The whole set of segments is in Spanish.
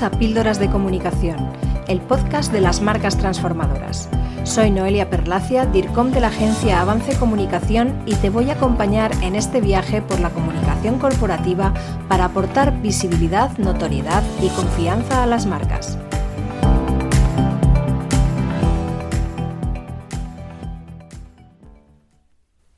A Píldoras de Comunicación, el podcast de las marcas transformadoras. Soy Noelia Perlacia, DIRCOM de la agencia Avance Comunicación y te voy a acompañar en este viaje por la comunicación corporativa para aportar visibilidad, notoriedad y confianza a las marcas.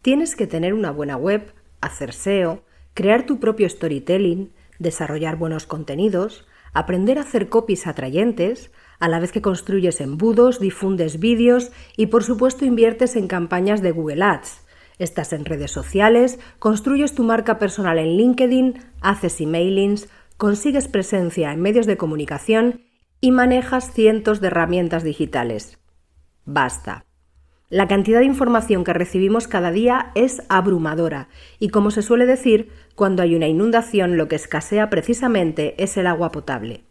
Tienes que tener una buena web, hacer SEO, crear tu propio storytelling, desarrollar buenos contenidos, aprender a hacer copies atrayentes, a la vez que construyes embudos, difundes vídeos y por supuesto inviertes en campañas de Google Ads. Estás en redes sociales, construyes tu marca personal en LinkedIn, haces emailings, consigues presencia en medios de comunicación y manejas cientos de herramientas digitales. Basta. La cantidad de información que recibimos cada día es abrumadora y como se suele decir, cuando hay una inundación lo que escasea precisamente es el agua potable.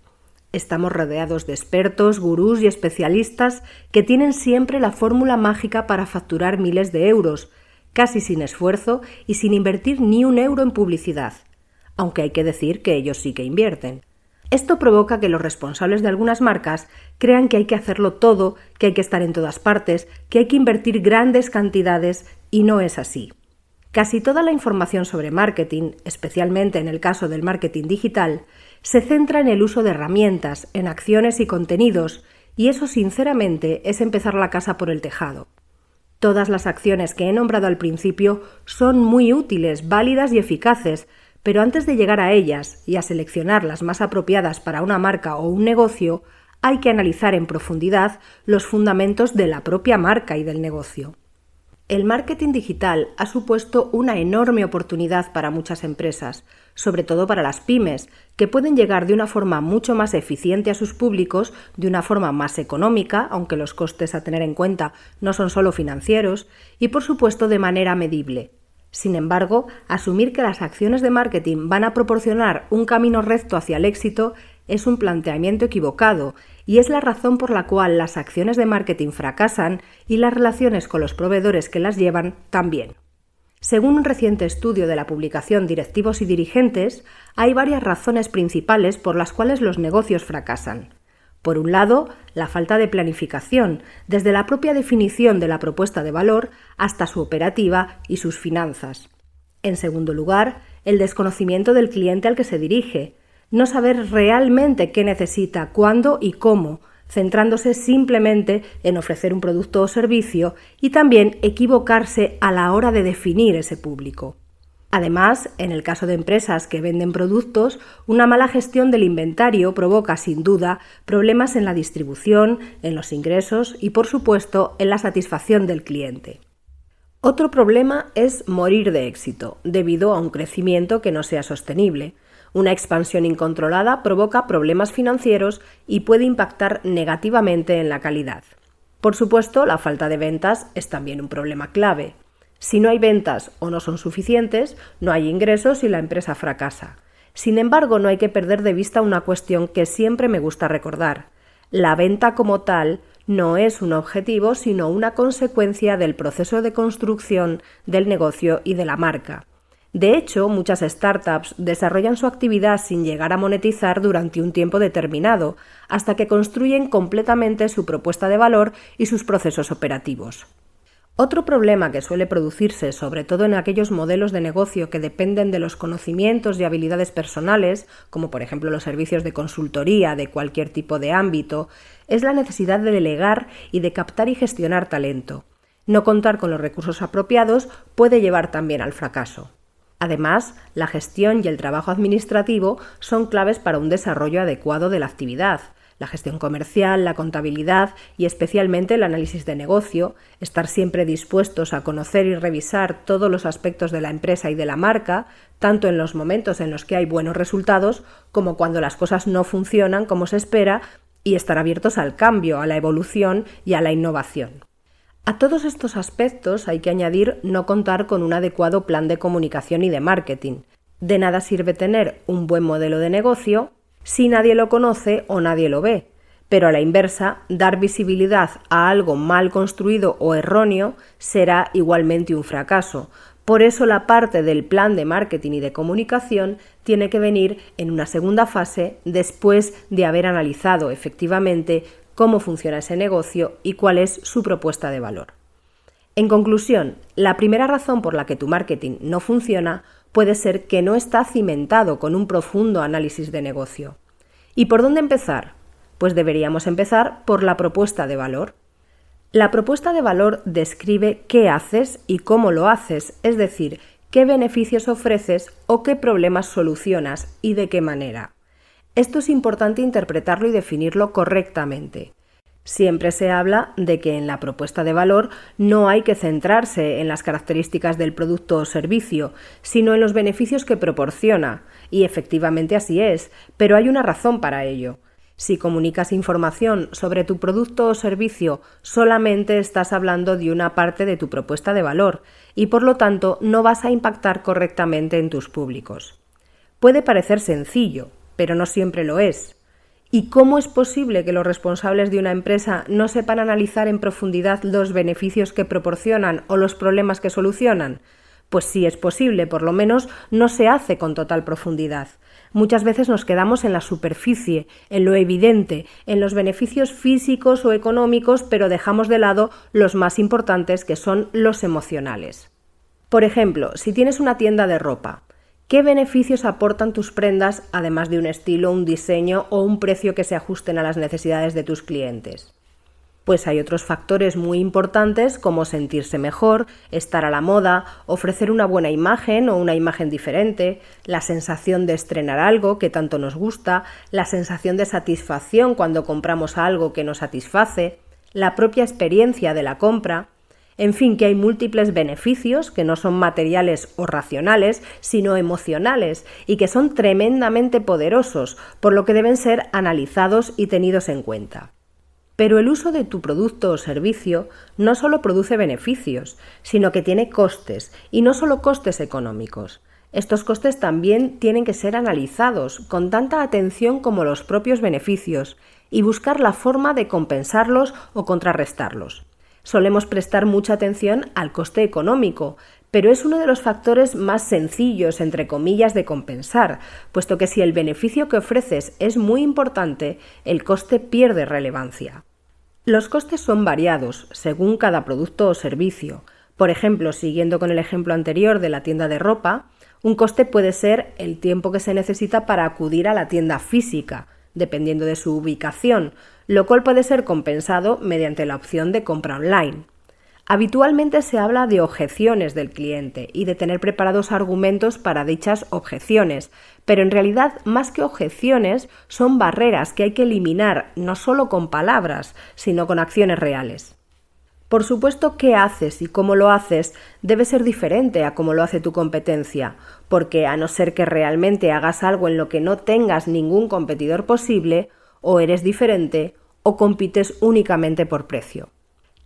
Estamos rodeados de expertos, gurús y especialistas que tienen siempre la fórmula mágica para facturar miles de euros, casi sin esfuerzo y sin invertir ni un euro en publicidad, aunque hay que decir que ellos sí que invierten. Esto provoca que los responsables de algunas marcas crean que hay que hacerlo todo, que hay que estar en todas partes, que hay que invertir grandes cantidades y no es así. Casi toda la información sobre marketing, especialmente en el caso del marketing digital, se centra en el uso de herramientas, en acciones y contenidos, y eso sinceramente es empezar la casa por el tejado. Todas las acciones que he nombrado al principio son muy útiles, válidas y eficaces, pero antes de llegar a ellas y a seleccionar las más apropiadas para una marca o un negocio, hay que analizar en profundidad los fundamentos de la propia marca y del negocio. El marketing digital ha supuesto una enorme oportunidad para muchas empresas, sobre todo para las pymes, que pueden llegar de una forma mucho más eficiente a sus públicos, de una forma más económica, aunque los costes a tener en cuenta no son solo financieros, y por supuesto de manera medible, sin embargo, asumir que las acciones de marketing van a proporcionar un camino recto hacia el éxito es un planteamiento equivocado y es la razón por la cual las acciones de marketing fracasan y las relaciones con los proveedores que las llevan también. Según un reciente estudio de la publicación Directivos y Dirigentes, hay varias razones principales por las cuales los negocios fracasan. Por un lado, la falta de planificación, desde la propia definición de la propuesta de valor hasta su operativa y sus finanzas. En segundo lugar, el desconocimiento del cliente al que se dirige, no saber realmente qué necesita, cuándo y cómo, centrándose simplemente en ofrecer un producto o servicio y también equivocarse a la hora de definir ese público. Además, en el caso de empresas que venden productos, una mala gestión del inventario provoca sin duda problemas en la distribución, en los ingresos y, por supuesto, en la satisfacción del cliente. Otro problema es morir de éxito, debido a un crecimiento que no sea sostenible. Una expansión incontrolada provoca problemas financieros y puede impactar negativamente en la calidad. Por supuesto, la falta de ventas es también un problema clave. Si no hay ventas o no son suficientes, no hay ingresos y la empresa fracasa. Sin embargo, no hay que perder de vista una cuestión que siempre me gusta recordar. La venta como tal no es un objetivo, sino una consecuencia del proceso de construcción del negocio y de la marca. De hecho, muchas startups desarrollan su actividad sin llegar a monetizar durante un tiempo determinado, hasta que construyen completamente su propuesta de valor y sus procesos operativos. Otro problema que suele producirse, sobre todo en aquellos modelos de negocio que dependen de los conocimientos y habilidades personales, como por ejemplo los servicios de consultoría de cualquier tipo de ámbito, es la necesidad de delegar y de captar y gestionar talento. No contar con los recursos apropiados puede llevar también al fracaso. Además, la gestión y el trabajo administrativo son claves para un desarrollo adecuado de la actividad, la gestión comercial, la contabilidad y especialmente el análisis de negocio, estar siempre dispuestos a conocer y revisar todos los aspectos de la empresa y de la marca, tanto en los momentos en los que hay buenos resultados como cuando las cosas no funcionan como se espera y estar abiertos al cambio, a la evolución y a la innovación. A todos estos aspectos hay que añadir no contar con un adecuado plan de comunicación y de marketing. De nada sirve tener un buen modelo de negocio si nadie lo conoce o nadie lo ve. pero a la inversa, dar visibilidad a algo mal construido o erróneo será igualmente un fracaso. Por eso la parte del plan de marketing y de comunicación tiene que venir en una segunda fase después de haber analizado efectivamente cómo funciona ese negocio y cuál es su propuesta de valor. En conclusión, la primera razón por la que tu marketing no funciona puede ser que no está cimentado con un profundo análisis de negocio. ¿Y por dónde empezar? Pues deberíamos empezar por la propuesta de valor. La propuesta de valor describe qué haces y cómo lo haces, es decir, qué beneficios ofreces o qué problemas solucionas y de qué manera. Esto es importante interpretarlo y definirlo correctamente. Siempre se habla de que en la propuesta de valor no hay que centrarse en las características del producto o servicio, sino en los beneficios que proporciona, y efectivamente así es, pero hay una razón para ello. Si comunicas información sobre tu producto o servicio, solamente estás hablando de una parte de tu propuesta de valor y por lo tanto no vas a impactar correctamente en tus públicos. Puede parecer sencillo, pero no siempre lo es. ¿Y cómo es posible que los responsables de una empresa no sepan analizar en profundidad los beneficios que proporcionan o los problemas que solucionan? Pues sí es posible, por lo menos no se hace con total profundidad. Muchas veces nos quedamos en la superficie, en lo evidente, en los beneficios físicos o económicos, pero dejamos de lado los más importantes que son los emocionales. Por ejemplo, si tienes una tienda de ropa, ¿qué beneficios aportan tus prendas además de un estilo, un diseño o un precio que se ajusten a las necesidades de tus clientes? pues hay otros factores muy importantes como sentirse mejor, estar a la moda, ofrecer una buena imagen o una imagen diferente, la sensación de estrenar algo que tanto nos gusta, la sensación de satisfacción cuando compramos algo que nos satisface, la propia experiencia de la compra, en fin, que hay múltiples beneficios que no son materiales o racionales, sino emocionales y que son tremendamente poderosos, por lo que deben ser analizados y tenidos en cuenta. Pero el uso de tu producto o servicio no solo produce beneficios, sino que tiene costes, y no solo costes económicos. Estos costes también tienen que ser analizados con tanta atención como los propios beneficios y buscar la forma de compensarlos o contrarrestarlos. Solemos prestar mucha atención al coste económico, pero es uno de los factores más sencillos, entre comillas, de compensar, puesto que si el beneficio que ofreces es muy importante, el coste pierde relevancia. Los costes son variados según cada producto o servicio. Por ejemplo, siguiendo con el ejemplo anterior de la tienda de ropa, un coste puede ser el tiempo que se necesita para acudir a la tienda física, dependiendo de su ubicación, lo cual puede ser compensado mediante la opción de compra online. Habitualmente se habla de objeciones del cliente y de tener preparados argumentos para dichas objeciones, pero en realidad más que objeciones son barreras que hay que eliminar no solo con palabras, sino con acciones reales. Por supuesto, qué haces y cómo lo haces debe ser diferente a cómo lo hace tu competencia, porque a no ser que realmente hagas algo en lo que no tengas ningún competidor posible, o eres diferente o compites únicamente por precio.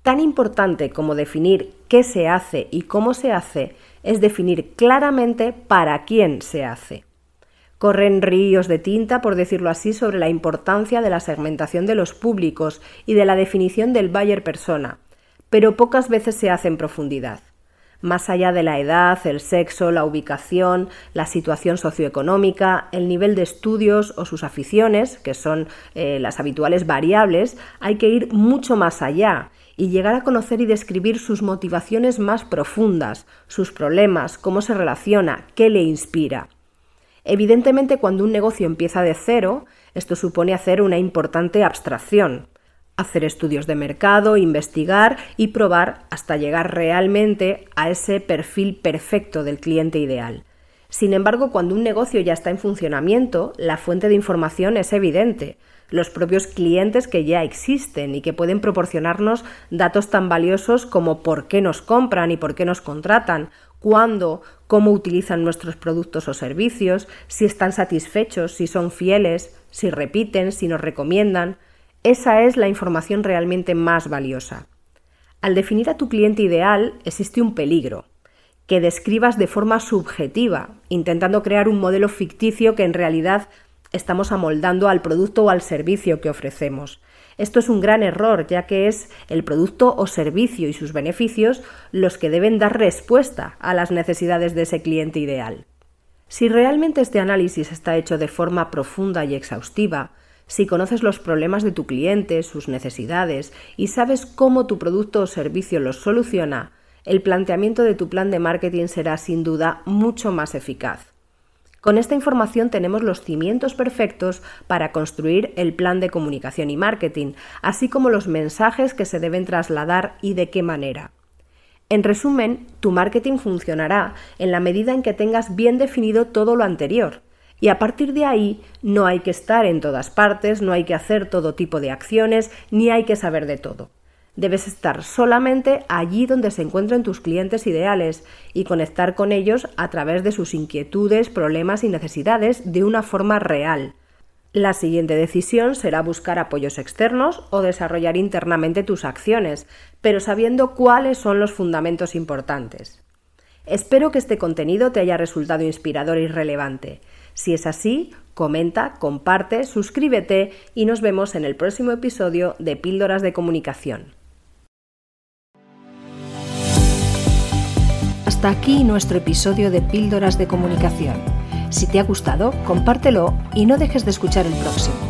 Tan importante como definir qué se hace y cómo se hace es definir claramente para quién se hace. Corren ríos de tinta, por decirlo así, sobre la importancia de la segmentación de los públicos y de la definición del buyer persona, pero pocas veces se hace en profundidad. Más allá de la edad, el sexo, la ubicación, la situación socioeconómica, el nivel de estudios o sus aficiones, que son eh, las habituales variables, hay que ir mucho más allá y llegar a conocer y describir sus motivaciones más profundas, sus problemas, cómo se relaciona, qué le inspira. Evidentemente, cuando un negocio empieza de cero, esto supone hacer una importante abstracción, hacer estudios de mercado, investigar y probar hasta llegar realmente a ese perfil perfecto del cliente ideal. Sin embargo, cuando un negocio ya está en funcionamiento, la fuente de información es evidente los propios clientes que ya existen y que pueden proporcionarnos datos tan valiosos como por qué nos compran y por qué nos contratan, cuándo, cómo utilizan nuestros productos o servicios, si están satisfechos, si son fieles, si repiten, si nos recomiendan. Esa es la información realmente más valiosa. Al definir a tu cliente ideal existe un peligro, que describas de forma subjetiva, intentando crear un modelo ficticio que en realidad estamos amoldando al producto o al servicio que ofrecemos. Esto es un gran error, ya que es el producto o servicio y sus beneficios los que deben dar respuesta a las necesidades de ese cliente ideal. Si realmente este análisis está hecho de forma profunda y exhaustiva, si conoces los problemas de tu cliente, sus necesidades y sabes cómo tu producto o servicio los soluciona, el planteamiento de tu plan de marketing será sin duda mucho más eficaz. Con esta información tenemos los cimientos perfectos para construir el plan de comunicación y marketing, así como los mensajes que se deben trasladar y de qué manera. En resumen, tu marketing funcionará en la medida en que tengas bien definido todo lo anterior. Y a partir de ahí no hay que estar en todas partes, no hay que hacer todo tipo de acciones, ni hay que saber de todo. Debes estar solamente allí donde se encuentren tus clientes ideales y conectar con ellos a través de sus inquietudes, problemas y necesidades de una forma real. La siguiente decisión será buscar apoyos externos o desarrollar internamente tus acciones, pero sabiendo cuáles son los fundamentos importantes. Espero que este contenido te haya resultado inspirador y relevante. Si es así, comenta, comparte, suscríbete y nos vemos en el próximo episodio de Píldoras de Comunicación. Hasta aquí nuestro episodio de Píldoras de Comunicación. Si te ha gustado, compártelo y no dejes de escuchar el próximo.